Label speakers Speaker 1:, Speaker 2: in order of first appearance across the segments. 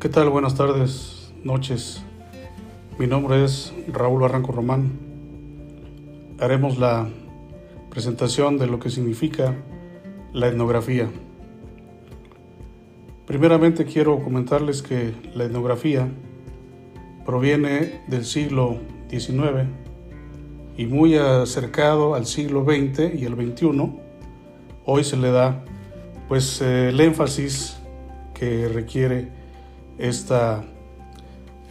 Speaker 1: ¿Qué tal? Buenas tardes, noches. Mi nombre es Raúl Barranco Román. Haremos la presentación de lo que significa la etnografía. Primeramente quiero comentarles que la etnografía proviene del siglo XIX y muy acercado al siglo XX y el XXI. Hoy se le da pues el énfasis que requiere esta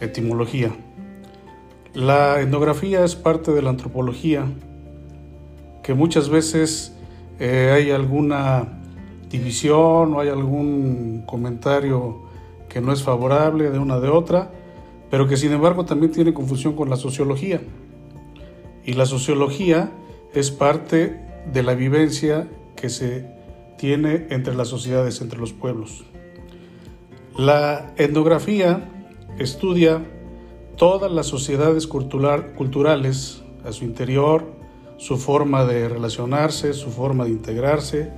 Speaker 1: etimología. La etnografía es parte de la antropología, que muchas veces eh, hay alguna división o hay algún comentario que no es favorable de una de otra, pero que sin embargo también tiene confusión con la sociología. Y la sociología es parte de la vivencia que se tiene entre las sociedades, entre los pueblos. La etnografía estudia todas las sociedades culturales a su interior, su forma de relacionarse, su forma de integrarse,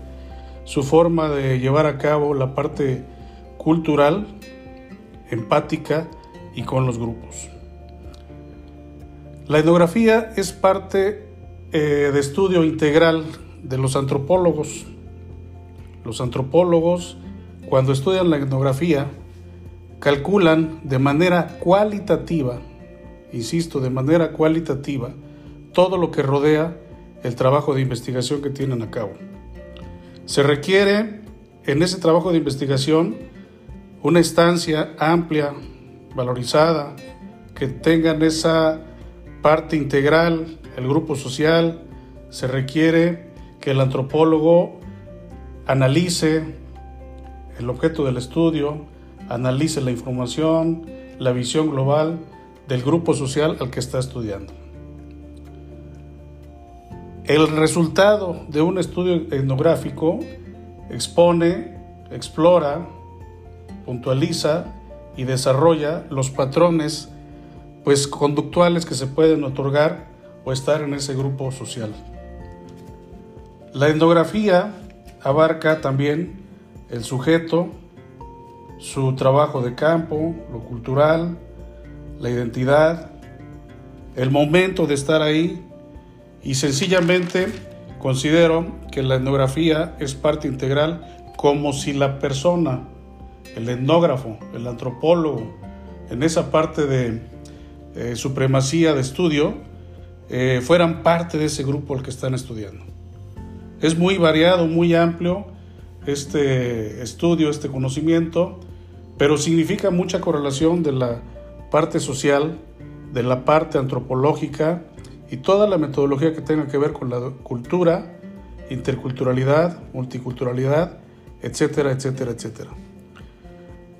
Speaker 1: su forma de llevar a cabo la parte cultural, empática y con los grupos. La etnografía es parte eh, de estudio integral de los antropólogos. Los antropólogos cuando estudian la etnografía, calculan de manera cualitativa, insisto, de manera cualitativa, todo lo que rodea el trabajo de investigación que tienen a cabo. Se requiere en ese trabajo de investigación una estancia amplia, valorizada, que tengan esa parte integral, el grupo social, se requiere que el antropólogo analice, el objeto del estudio, analice la información, la visión global del grupo social al que está estudiando. El resultado de un estudio etnográfico expone, explora, puntualiza y desarrolla los patrones pues conductuales que se pueden otorgar o estar en ese grupo social. La etnografía abarca también el sujeto, su trabajo de campo, lo cultural, la identidad, el momento de estar ahí y sencillamente considero que la etnografía es parte integral como si la persona, el etnógrafo, el antropólogo, en esa parte de eh, supremacía de estudio, eh, fueran parte de ese grupo al que están estudiando. Es muy variado, muy amplio este estudio, este conocimiento, pero significa mucha correlación de la parte social, de la parte antropológica y toda la metodología que tenga que ver con la cultura, interculturalidad, multiculturalidad, etcétera, etcétera, etcétera.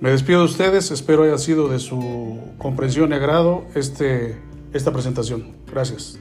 Speaker 1: Me despido de ustedes, espero haya sido de su comprensión y agrado este, esta presentación. Gracias.